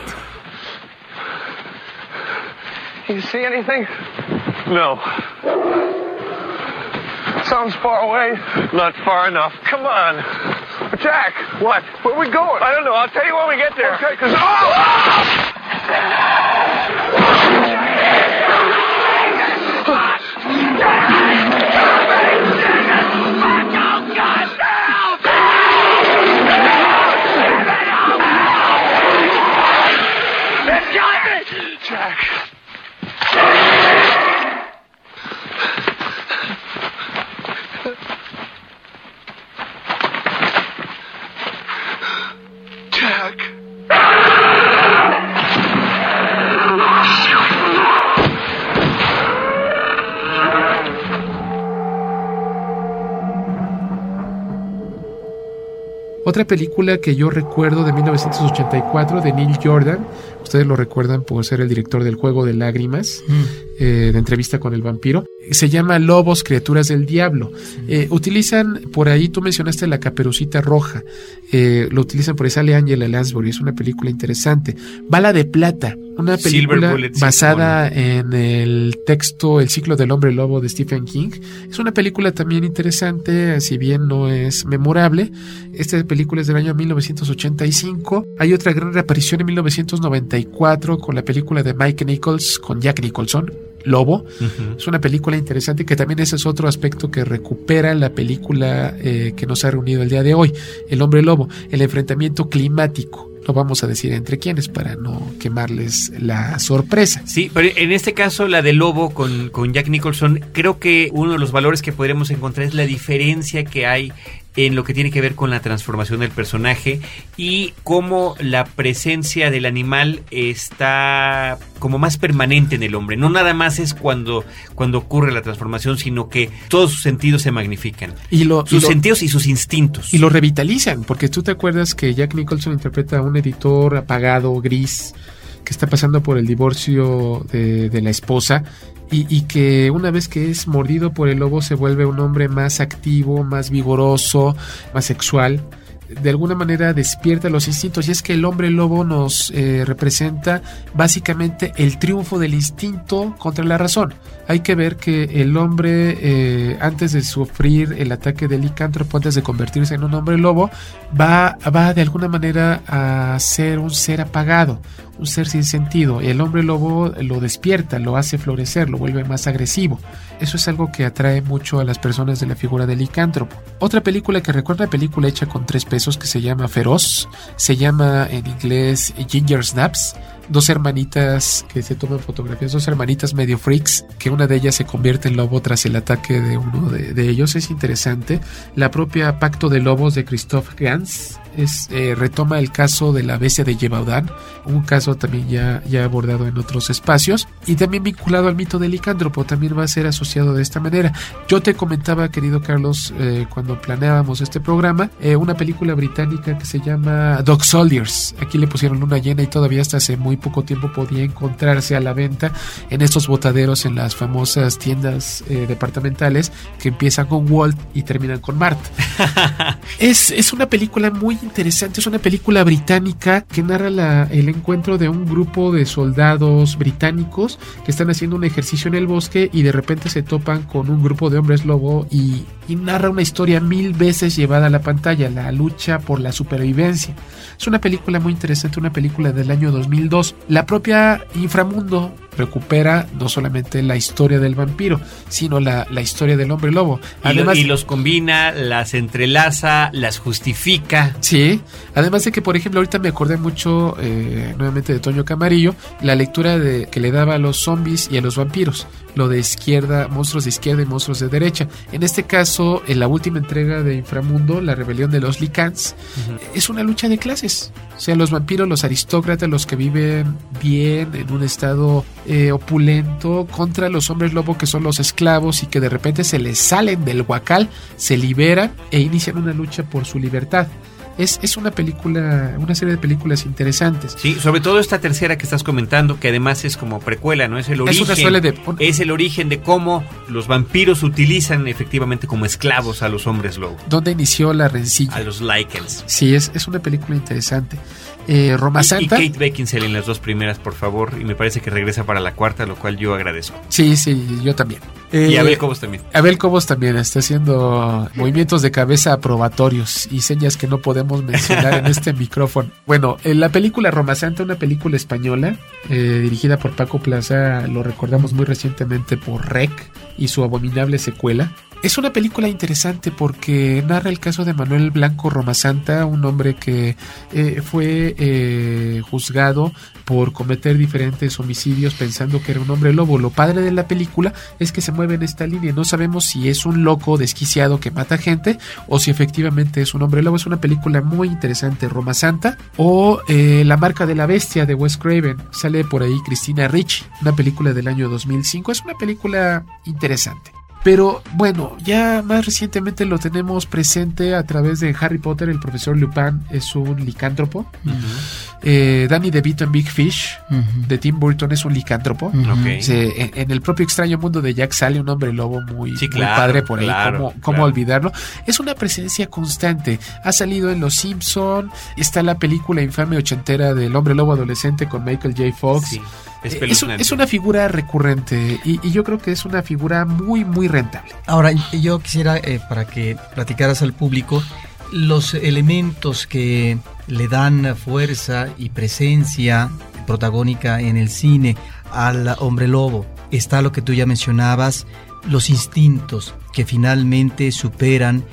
You see anything? No. Sounds far away. Not far enough. Come on. Jack. What? Where are we going? I don't know. I'll tell you when we get there. Okay, cause... Oh! Otra película que yo recuerdo de 1984 de Neil Jordan, ustedes lo recuerdan por ser el director del Juego de Lágrimas, eh, de entrevista con el vampiro, se llama Lobos, Criaturas del Diablo. Eh, utilizan, por ahí tú mencionaste la caperucita roja, eh, lo utilizan por ahí, sale Angela Lansbury, es una película interesante. Bala de Plata, una película Bullet, basada en el texto El ciclo del hombre lobo de Stephen King. Es una película también interesante, si bien no es memorable. Esta película es del año 1985. Hay otra gran reaparición en 1994 con la película de Mike Nichols con Jack Nicholson. Lobo. Es una película interesante que también ese es otro aspecto que recupera la película eh, que nos ha reunido el día de hoy, El hombre lobo, el enfrentamiento climático. Lo vamos a decir entre quienes para no quemarles la sorpresa. Sí, pero en este caso la de Lobo con, con Jack Nicholson, creo que uno de los valores que podremos encontrar es la diferencia que hay en lo que tiene que ver con la transformación del personaje y cómo la presencia del animal está como más permanente en el hombre. No nada más es cuando, cuando ocurre la transformación, sino que todos sus sentidos se magnifican. Y lo, sus y lo- sentidos y sus instintos. Y lo revitalizan, porque tú te acuerdas que Jack Nicholson interpreta a un editor apagado, gris, que está pasando por el divorcio de, de la esposa y, y que una vez que es mordido por el lobo se vuelve un hombre más activo, más vigoroso, más sexual. De alguna manera despierta los instintos y es que el hombre lobo nos eh, representa básicamente el triunfo del instinto contra la razón. Hay que ver que el hombre eh, antes de sufrir el ataque del licántropo, antes de convertirse en un hombre lobo, va, va de alguna manera a ser un ser apagado, un ser sin sentido. El hombre lobo lo despierta, lo hace florecer, lo vuelve más agresivo. Eso es algo que atrae mucho a las personas de la figura del licántropo. Otra película que recuerda una película hecha con tres pesos que se llama Feroz, se llama en inglés Ginger Snaps. Dos hermanitas que se toman fotografías, dos hermanitas medio freaks, que una de ellas se convierte en lobo tras el ataque de uno de, ellos. Es interesante. La propia Pacto de Lobos de Christophe Gans es, eh, retoma el caso de la bestia de Yevaudan, un caso también ya, ya abordado en otros espacios y también vinculado al mito del licántropo, también va a ser asociado de esta manera. Yo te comentaba, querido Carlos, eh, cuando planeábamos este programa, eh, una película británica que se llama Dog Soldiers. Aquí le pusieron luna llena y todavía hasta hace muy poco tiempo podía encontrarse a la venta en estos botaderos en las famosas tiendas eh, departamentales que empiezan con Walt y terminan con Mart. es, es una película muy interesante, es una película británica que narra la, el encuentro de un grupo de soldados británicos que están haciendo un ejercicio en el bosque y de repente se topan con un grupo de hombres lobo y, y narra una historia mil veces llevada a la pantalla, la lucha por la supervivencia. Es una película muy interesante, una película del año 2002. La propia Inframundo recupera no solamente la historia del vampiro, sino la, la historia del hombre lobo. Y, Además, lo- y los combina, las entrelaza, las justifica. Sí, además de que, por ejemplo, ahorita me acordé mucho eh, nuevamente de Toño Camarillo, la lectura de, que le daba a los zombies y a los vampiros, lo de izquierda, monstruos de izquierda y monstruos de derecha. En este caso, en la última entrega de Inframundo, la rebelión de los Lycans, es una lucha de clases. O sea, los vampiros, los aristócratas, los que viven bien, en un estado eh, opulento, contra los hombres lobo que son los esclavos y que de repente se les salen del huacal, se liberan e inician una lucha por su libertad. Es, es una película, una serie de películas interesantes. Sí, sobre todo esta tercera que estás comentando, que además es como precuela, ¿no? Es el Es origen. una suele de- es el origen de cómo los vampiros utilizan efectivamente como esclavos a los hombres lobo. ¿Dónde inició la rencilla? A los Lycans. Sí, es, es una película interesante. Eh, Roma Y, y. Kate Beckinsale en las dos primeras, por favor, y me parece que regresa para la cuarta, lo cual yo agradezco. Sí, sí, yo también. y Eh, Abel Cobos también. Abel Cobos también está haciendo movimientos de cabeza aprobatorios y señas que no podemos mencionar en este micrófono. Bueno, en la película Roma Santa, una película española eh, dirigida por Paco Plaza, lo recordamos muy recientemente por Rec y su abominable secuela. Es una película interesante porque narra el caso de Manuel Blanco Roma Santa, un hombre que eh, fue eh, juzgado por cometer diferentes homicidios pensando que era un hombre lobo. Lo padre de la película es que se mueve en esta línea. No sabemos si es un loco desquiciado que mata gente o si efectivamente es un hombre lobo. Es una película muy interesante, Roma Santa. O eh, La marca de la bestia de Wes Craven. Sale por ahí Cristina Ricci, una película del año 2005. Es una película interesante. Pero bueno, ya más recientemente lo tenemos presente a través de Harry Potter. El profesor Lupin es un licántropo. Eh, Danny DeVito en Big Fish de Tim Burton es un licántropo. Se- en, en el propio extraño mundo de Jack sale un hombre lobo muy, Sí, muy claro, padre por ahí. claro, ¿Cómo, cómo claro. olvidarlo? Es una presencia constante. Ha salido en Los Simpson. Está la película infame ochentera del hombre lobo adolescente con Michael J. Fox. Sí, es Eh, es, una figura recurrente y, y yo creo que es una figura muy, muy rentable. Ahora, yo quisiera, eh, para que platicaras al público, los elementos que le dan fuerza y presencia protagónica en el cine al hombre lobo. Está lo que tú ya mencionabas, los instintos que finalmente superan,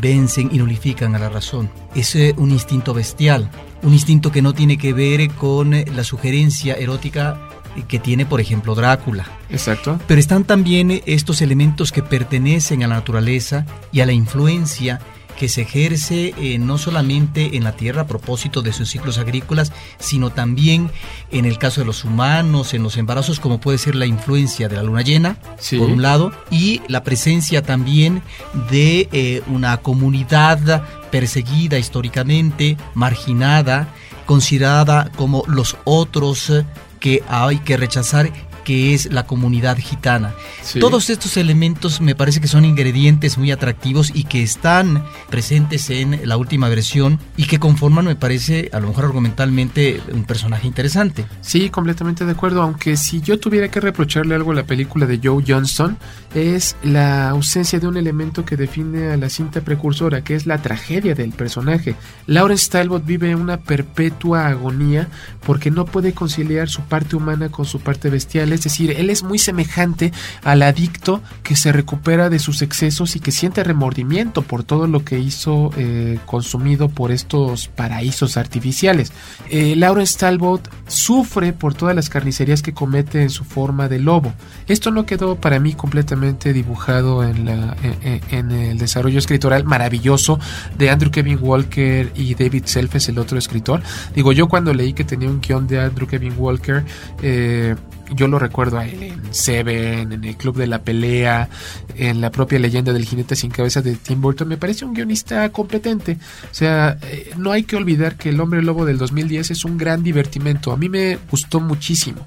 vencen y nulifican a la razón. Es eh, un instinto bestial, un instinto que no tiene que ver con la sugerencia erótica que tiene, por ejemplo, Drácula. Exacto. Pero están también estos elementos que pertenecen a la naturaleza y a la influencia que se ejerce eh, no solamente en la tierra a propósito de sus ciclos agrícolas, sino también en el caso de los humanos, en los embarazos, como puede ser la influencia de la luna llena, Sí. por un lado, y la presencia también de eh, una comunidad perseguida históricamente, marginada, considerada como los otros que hay que rechazar que es la comunidad gitana. Sí. Todos estos elementos me parece que son ingredientes muy atractivos y que están presentes en la última versión y que conforman, me parece, a lo mejor argumentalmente, un personaje interesante. Sí, completamente de acuerdo, aunque si yo tuviera que reprocharle algo a la película de Joe Johnston, es la ausencia de un elemento que define a la cinta precursora, que es la tragedia del personaje. Lawrence Talbot vive una perpetua agonía porque no puede conciliar su parte humana con su parte bestial, es decir, él es muy semejante al adicto que se recupera de sus excesos y que siente remordimiento por todo lo que hizo eh, consumido por estos paraísos artificiales. Eh, Lawrence Talbot sufre por todas las carnicerías que comete en su forma de lobo. Esto no quedó para mí completamente dibujado en, el desarrollo escritoral maravilloso de Andrew Kevin Walker y David Selfes, el otro escritor. Digo, yo cuando leí que tenía un guion de Andrew Kevin Walker, eh, yo lo recuerdo a él en Seven, en el Club de la Pelea, en la propia leyenda del jinete sin cabeza de Tim Burton. Me parece un guionista competente. O sea, eh, no hay que olvidar que El Hombre Lobo del 2010 es un gran divertimento. A mí me gustó muchísimo.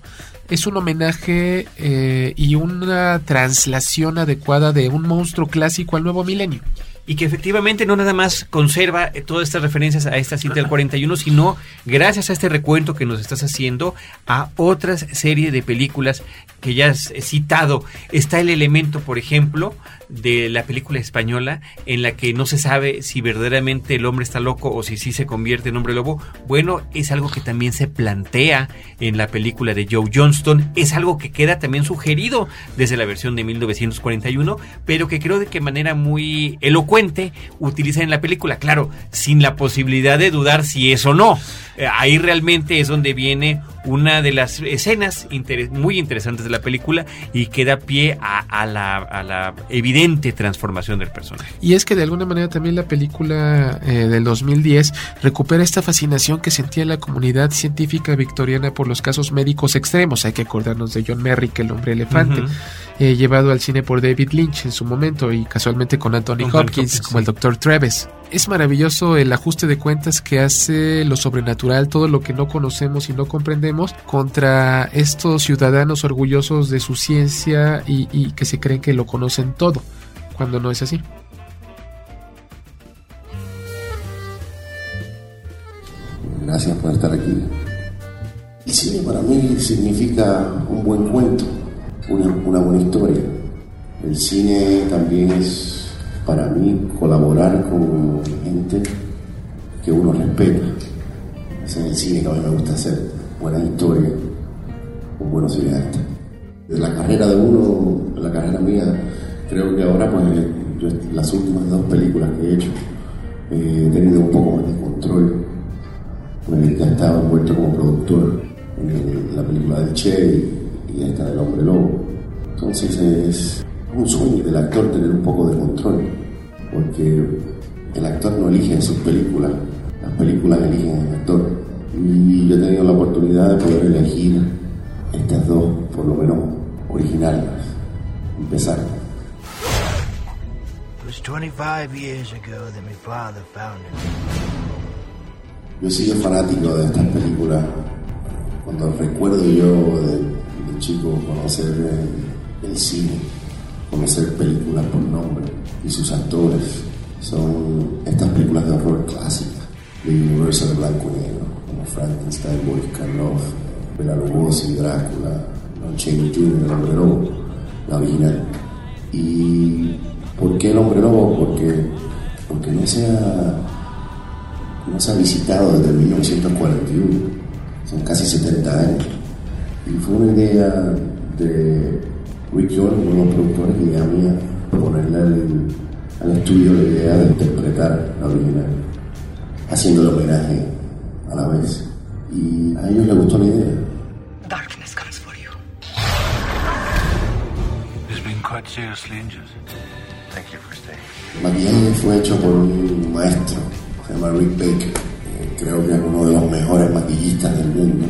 Es un homenaje eh, y una translación adecuada de un monstruo clásico al nuevo milenio. Y que efectivamente no nada más conserva eh, todas estas referencias a esta cinta del 41, sino gracias a este recuento que nos estás haciendo a otras series de películas que ya has citado. Está el elemento, por ejemplo, de la película española en la que no se sabe si verdaderamente el hombre está loco o si sí se convierte en hombre lobo. Bueno, es algo que también se plantea en la película de Joe Johnston, es algo que queda también sugerido desde la versión de 1941, pero que creo de que manera muy elocuente utiliza en la película, claro, sin la posibilidad de dudar si es o no. Eh, ahí realmente es donde viene una de las escenas muy interesantes de la película y que da pie a, la, transformación del personaje. Y es que de alguna manera también la película eh, del 2010 recupera esta fascinación que sentía la comunidad científica victoriana por los casos médicos extremos. Hay que acordarnos de John Merrick, el hombre elefante, eh, llevado al cine por David Lynch en su momento y casualmente con Anthony Hopkins como el Dr. Travis. Es maravilloso el ajuste de cuentas que hace lo sobrenatural, todo lo que no conocemos y no comprendemos, contra estos ciudadanos orgullosos de su ciencia y, que se creen que lo conocen todo, cuando no es así. Gracias por estar aquí. El cine para mí significa un buen cuento, una, una buena historia. El cine también es para mí colaborar con gente que uno respeta. Es en el cine que a mí me gusta hacer buena historia con buenos cineastas. De la carrera de uno, la carrera mía, creo que ahora pues yo, las últimas dos películas que he hecho eh, he tenido un poco más de control. Pues ya estaba envuelto como productor en la película del Che y esta del Hombre Lobo. Entonces es un sueño del actor tener un poco de control, porque el actor no elige sus películas, las películas eligen al actor. Y yo he tenido la oportunidad de poder elegir estas dos, por lo menos originales, empezar. Yo he sido fanático de estas películas. Cuando recuerdo yo de chico conocer el, el cine, conocer películas por nombre y sus actores. Son estas películas de horror clásicas de universo de blanco y negro, como Frankenstein, Boris Karloff, Bela Lugosi, Drácula, Don Chaney Jr., El Hombre Lobo, la original. ¿Y por qué El Hombre Lobo? Porque, porque no, se ha, no se ha visitado desde 1941, son casi 70 años. Y fue una idea de Rick Jordan, uno de los productores, idea mía, proponerle al, estudio la idea de interpretar la original, haciendo el homenaje a la vez. Y a ellos les gustó la idea. Darkness comes for you. It's been quite seriously injured. Thank you for staying. El maquillaje fue hecho por un maestro, se llama Rick Baker. creo que es uno de los mejores maquillistas del mundo.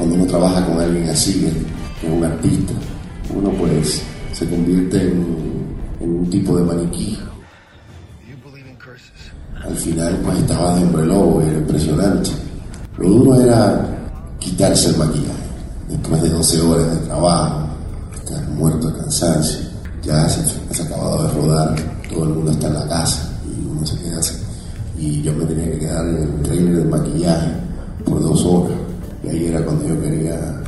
Cuando uno trabaja con alguien así, es un artista, uno pues se convierte en, un tipo de maniquí. Al final pues estaba de hombre era impresionante. Lo duro era quitarse el maquillaje. Después de 12 horas de trabajo, estar muerto de cansancio, ya se, ha acabado de rodar, todo el mundo está en la casa y uno se queda así. Y yo me tenía que quedar en el trailer del maquillaje por dos horas. Y ahí era cuando yo quería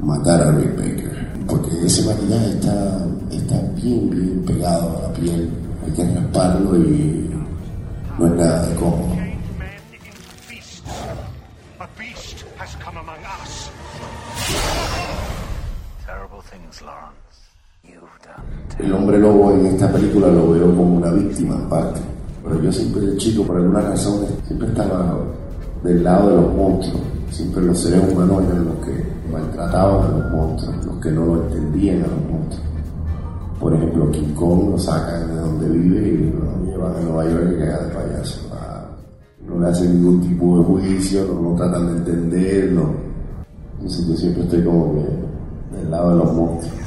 matar a Rick Baker. Porque ese maquillaje está, está bien, bien pegado a la piel, hay que rasparlo y no es nada de cómodo. El hombre lobo en esta película lo veo como una víctima aparte, pero yo siempre de chico, por alguna razón, siempre estaba del lado de los monstruos, siempre los seres humanos eran los que maltrataban a los monstruos, los que no lo entendían a los monstruos. Por ejemplo, King Kong lo sacan de donde vive y lo llevan a Nueva York y queda de payaso. No le hacen ningún tipo de juicio, no lo tratan de entender, no. Entonces yo siempre estoy como que del lado de los monstruos.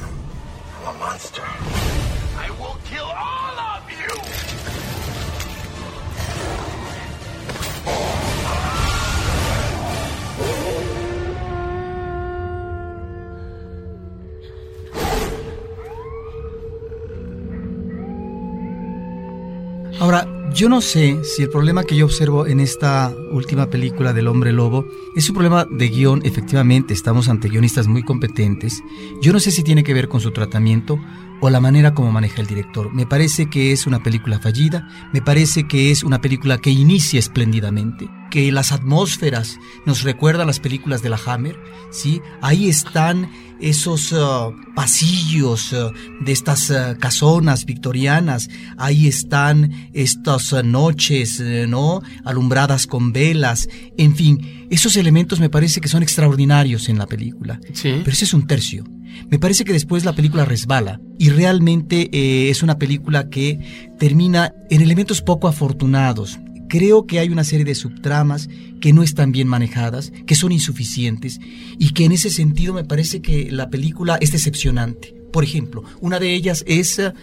Yo no sé si el problema que yo observo en esta última película del hombre lobo es un problema de guion, efectivamente, estamos ante guionistas muy competentes. Yo no sé si tiene que ver con su tratamiento o la manera como maneja el director. Me parece que es una película fallida, me parece que es una película que inicia espléndidamente, que las atmósferas nos recuerdan las películas de la Hammer, ¿sí? Ahí están esos uh, pasillos uh, de estas uh, casonas victorianas, ahí están estas noches, ¿no? Alumbradas con velas, en fin, esos elementos me parece que son extraordinarios en la película. Sí. Pero ese es un tercio. Me parece que después la película resbala y realmente eh, es una película que termina en elementos poco afortunados. Creo que hay una serie de subtramas que no están bien manejadas, que son insuficientes y que en ese sentido me parece que la película es decepcionante. Por ejemplo, una de ellas es uh,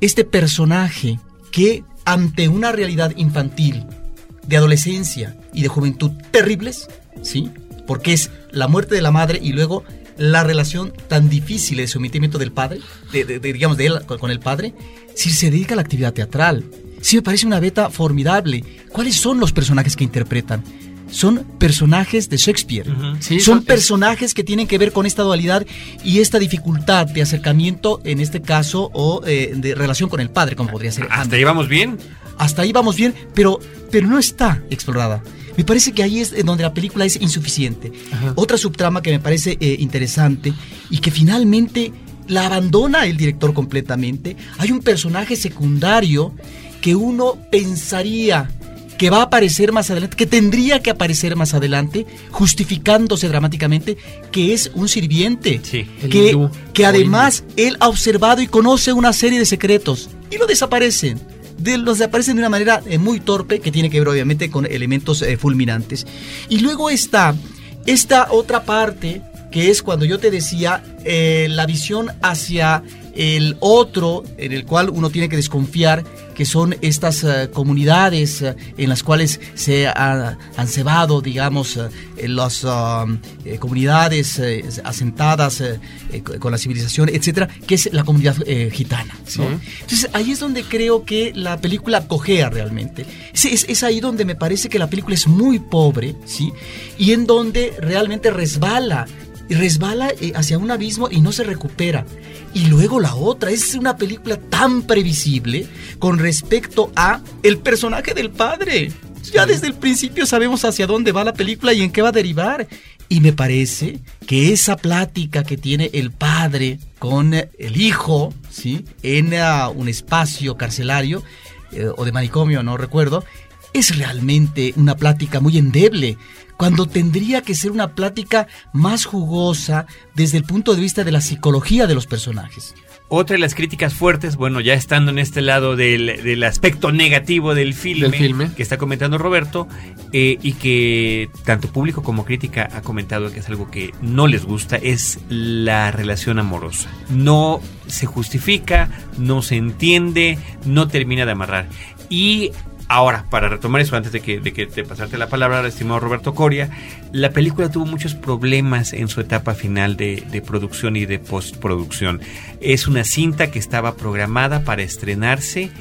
este personaje que ante una realidad infantil, de adolescencia y de juventud terribles, ¿sí? Porque es la muerte de la madre y luego la relación tan difícil de sometimiento del padre, de, de, de, digamos, de él con, el padre, si se dedica a la actividad teatral. Sí me parece una beta formidable. ¿Cuáles son los personajes que interpretan? Son personajes de Shakespeare. Uh -huh. sí, son personajes que tienen que ver con esta dualidad y esta dificultad de acercamiento, en este caso, o eh, de relación con el padre, como podría ser. ¿Hasta ahí vamos bien? Hasta ahí vamos bien, pero, pero no está explorada. Me parece que ahí es donde la película es insuficiente. Ajá. Otra subtrama que me parece eh, interesante y que finalmente la abandona el director completamente. Hay un personaje secundario que uno pensaría que va a aparecer más adelante, que tendría que aparecer más adelante, justificándose dramáticamente, que es un sirviente, sí, que, que además él ha observado y conoce una serie de secretos y lo desaparecen de, los desaparecen de una manera eh, muy torpe, que tiene que ver obviamente con elementos eh, fulminantes. Y luego está esta otra parte, que es cuando yo te decía eh, la visión hacia el otro, en el cual uno tiene que desconfiar, que son estas uh, comunidades uh, en las cuales se ha, han cebado, digamos, uh, las eh, comunidades asentadas con la civilización, etcétera, que es la comunidad gitana. ¿no? Sí. Entonces ahí es donde creo que la película cojea realmente. Es, es, es, ahí donde me parece que la película es muy pobre, ¿sí? Y en donde realmente resbala y resbala hacia un abismo y no se recupera. Y luego la otra, es una película tan previsible con respecto a el personaje del padre. Ya desde el principio sabemos hacia dónde va la película y en qué va a derivar. Y me parece que esa plática que tiene el padre con el hijo, ¿sí? En uh, un espacio carcelario eh, o de manicomio, no recuerdo, es realmente una plática muy endeble cuando tendría que ser una plática más jugosa desde el punto de vista de la psicología de los personajes. Otra de las críticas fuertes, bueno, ya estando en este lado del, del aspecto negativo del filme, del filme, que está comentando Roberto, eh, y que tanto público como crítica ha comentado que es algo que no les gusta, es la relación amorosa. No se justifica, no se entiende, no termina de amarrar. Y Ahora, para retomar eso, antes de que, de que te pasarte la palabra al estimado Roberto Coria, la película tuvo muchos problemas en su etapa final de, producción y de postproducción. Es una cinta que estaba programada para estrenarse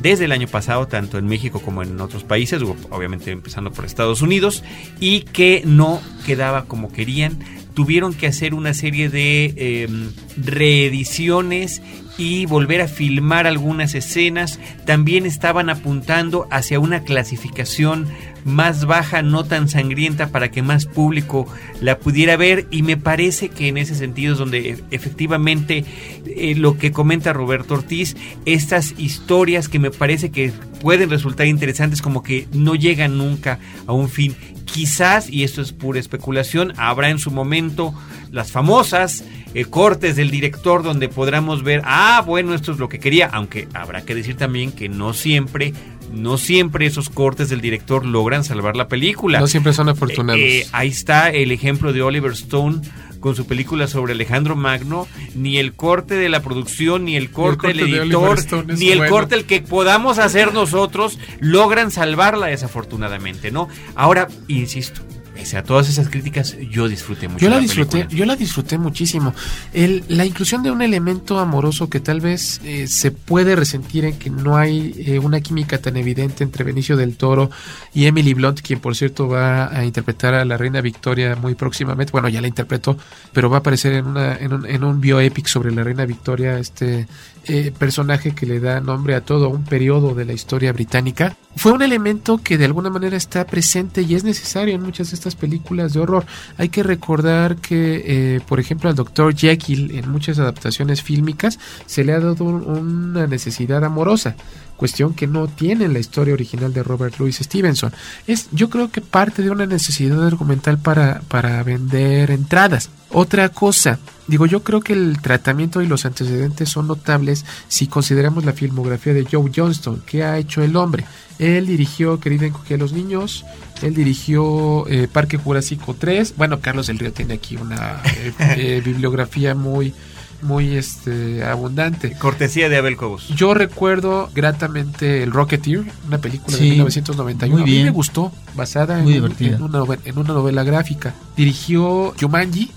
desde el año pasado, tanto en México como en otros países, obviamente empezando por Estados Unidos, y que no quedaba como querían. Tuvieron que hacer una serie de eh, reediciones y volver a filmar algunas escenas. También estaban apuntando hacia una clasificación más baja, no tan sangrienta, para que más público la pudiera ver. Y me parece que en ese sentido es donde efectivamente eh, lo que comenta Roberto Ortiz, estas historias que me parece que pueden resultar interesantes, como que no llegan nunca a un fin. Quizás, y esto es pura especulación, habrá en su momento las famosas eh, cortes del director donde podamos ver, ah, bueno, esto es lo que quería, aunque habrá que decir también que no siempre no siempre esos cortes del director logran salvar la película. No siempre son afortunados. Eh, eh, ahí está el ejemplo de Oliver Stone con su película sobre Alejandro Magno, ni el corte de la producción, ni el corte, el corte del editor, ni el bueno. corte el que podamos hacer nosotros logran salvarla desafortunadamente, ¿no? Ahora, insisto, pese a todas esas críticas, yo disfruté mucho. Yo la, disfruté, yo la disfruté muchísimo. El, la inclusión de un elemento amoroso que tal vez eh, se puede resentir en que no hay eh, una química tan evidente entre Benicio del Toro y Emily Blunt, quien por cierto va a interpretar a la reina Victoria muy próximamente. Bueno, ya la interpretó, pero va a aparecer en, una, en, un, en un bioepic sobre la reina Victoria, este eh, personaje que le da nombre a todo un periodo de la historia británica, fue un elemento que de alguna manera está presente y es necesario en muchas de estas películas de horror. Hay que recordar que, eh, por ejemplo, al Dr. Jekyll en muchas adaptaciones fílmicas se le ha dado una necesidad amorosa cuestión que no tiene en la historia original de Robert Louis Stevenson. Es, yo creo que parte de una necesidad argumental para, para vender entradas. Otra cosa, digo, yo creo que el tratamiento y los antecedentes son notables si consideramos la filmografía de Joe Johnston, que ha hecho el hombre. Él dirigió Querida encogía a los niños, él dirigió eh, Parque Jurásico 3. Bueno, Carlos del Río tiene aquí una eh, eh, bibliografía muy muy este abundante. Cortesía de Abel Cobos. Yo recuerdo gratamente el Rocketeer, una película de Sí, 1991. muy A mí bien. me gustó, basada en una novela, en una novela gráfica. Dirigió Jumanji,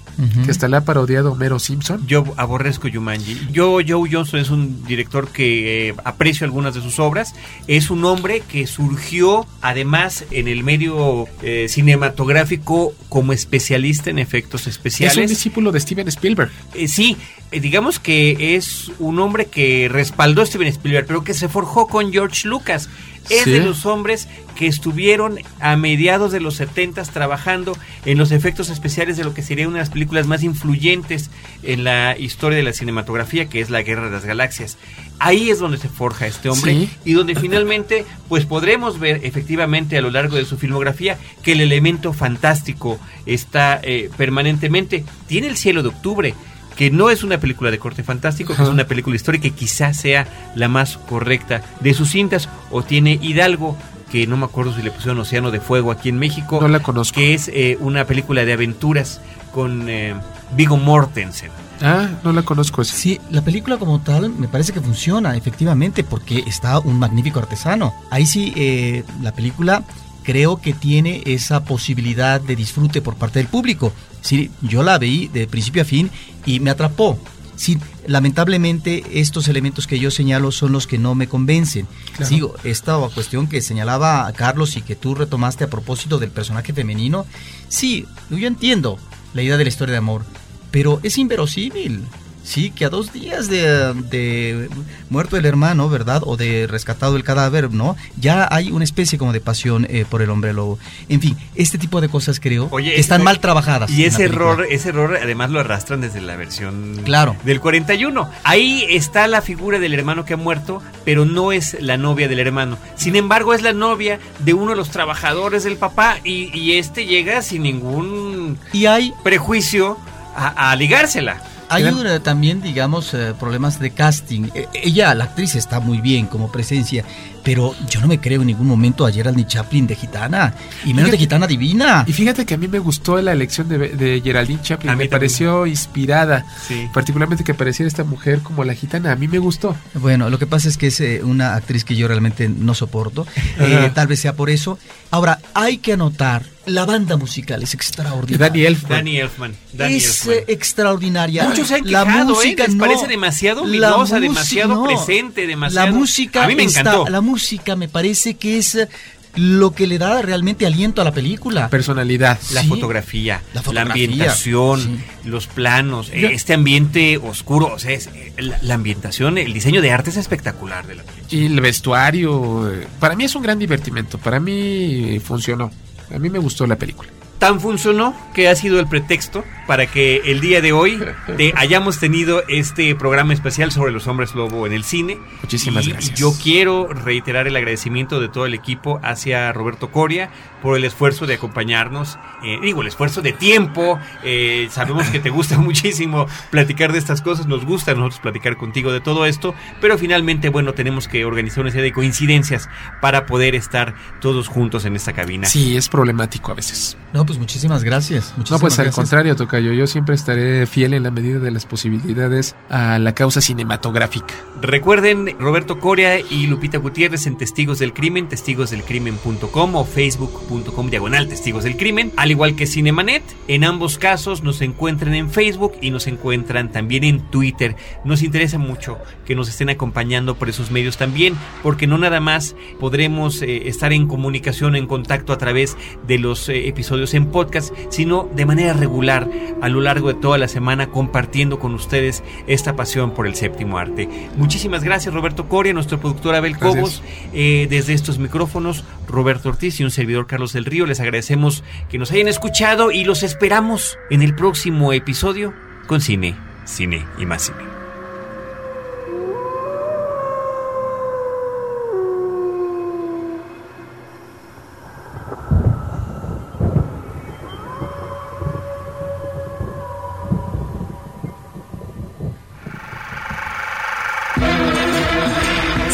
Que hasta la ha parodiado Homero Simpson. Yo aborrezco Jumanji. Yo, Joe Johnson es un director que eh, aprecio algunas de sus obras. Es un hombre que surgió además en el medio eh, cinematográfico como especialista en efectos Es un especiales. discípulo de Steven Spielberg. Eh, sí, digamos que es un hombre que respaldó a Steven Spielberg, pero que se forjó con George Lucas. Es Sí. de los hombres que estuvieron a mediados de los 70 trabajando en los efectos especiales de lo que sería una de las películas más influyentes en la historia de la cinematografía, que es La Guerra de las Galaxias. Ahí es donde se forja este hombre Sí. y donde finalmente pues podremos ver efectivamente a lo largo de su filmografía que el elemento fantástico está eh, permanentemente. Tiene El cielo de octubre, que no es una película de corte fantástico, que es una película histórica y quizás sea la más correcta de sus cintas, o tiene Hidalgo, que no me acuerdo si le pusieron Océano de Fuego aquí en México, No la conozco. que es eh, una película de aventuras con eh, Vigo Mortensen. Ah, no la conozco. esa. Sí, la película como tal me parece que funciona, efectivamente, porque está un magnífico artesano. Ahí sí, eh, la película creo que tiene esa posibilidad de disfrute por parte del público. Sí, yo la vi de principio a fin y me atrapó. Sí, lamentablemente estos elementos que yo señalo son los que no me convencen. Claro. Sigo, esta cuestión que señalaba a Carlos y que tú retomaste a propósito del personaje femenino, sí, yo entiendo la idea de la historia de amor, pero es inverosímil. Sí, que a dos días de, de muerto el hermano, ¿verdad? O de rescatado el cadáver, ¿no? Ya hay una especie como de pasión eh, por el hombre lobo. En fin, este tipo de cosas creo Oye, que están mal trabajadas. Y ese error, ese error además lo arrastran desde la versión Claro. del 41. Ahí está la figura del hermano que ha muerto, pero no es la novia del hermano. Sin embargo, es la novia de uno de los trabajadores del papá y, y este llega sin ningún Y hay prejuicio a, a ligársela. Hay también, digamos, eh, problemas de casting. Eh, ella, la actriz, está muy bien como presencia, pero yo no me creo en ningún momento a Geraldine Chaplin de gitana, y menos de Fíjate- gitana divina. Y fíjate que a mí me gustó la elección de, de Geraldine Chaplin. A mí me también. pareció inspirada. Sí. Particularmente que apareciera esta mujer como la gitana. A mí me gustó. Bueno, lo que pasa es que es eh, una actriz que yo realmente no soporto. Eh, tal vez sea por eso. Ahora, hay que anotar, la banda musical es extraordinaria. Danny Elfman. Danny Elfman. Danny es Elfman. eh, extraordinaria. Muchos se han la quejado, ¿eh? música Les no. parece demasiado música- demasiado no. presente, demasiado... La música A mí me está- encantó. la música me parece que es eh, lo que le da realmente aliento a la película. Personalidad. La Sí. fotografía, La la, fotografía, ambientación, sí. los planos, Yo- este ambiente oscuro, o sea, es, la, la ambientación, el diseño de arte es espectacular de la película. Y el vestuario. eh, Para mí es un gran divertimento. Para mí funcionó. A mí me gustó la película. Tan funcionó que ha sido el pretexto para que el día de hoy te- hayamos tenido este programa especial sobre los hombres lobo en el cine. Muchísimas Y gracias. Yo quiero reiterar el agradecimiento de todo el equipo hacia Roberto Coria por el esfuerzo de acompañarnos, eh, digo, el esfuerzo de tiempo. eh, sabemos que te gusta muchísimo platicar de estas cosas, nos gusta a nosotros platicar contigo de todo esto, pero finalmente, bueno, tenemos que organizar una serie de coincidencias para poder estar todos juntos en esta cabina. Sí, es problemático a veces. No, pues muchísimas gracias. No, muchísimas pues al gracias. contrario, toca Tocayo. Yo siempre estaré fiel en la medida de las posibilidades a la causa cinematográfica. Recuerden, Roberto Coria y Lupita Gutiérrez en Testigos del Crimen, testigosdelcrimen.com o facebook.com diagonal Testigos del Crimen, al igual que Cinemanet. En ambos casos nos encuentran en Facebook y nos encuentran también en Twitter. Nos interesa mucho que nos estén acompañando por esos medios también, porque no nada más podremos eh, estar en comunicación, en contacto a través de los eh, episodios en podcast, sino de manera regular a lo largo de toda la semana compartiendo con ustedes esta pasión por el séptimo arte. Muchísimas gracias Roberto Coria, nuestro productor Abel Cobos, eh, desde estos micrófonos, Roberto Ortiz y un servidor Carlos del Río, les agradecemos que nos hayan escuchado y los esperamos en el próximo episodio con cine, cine y más cine.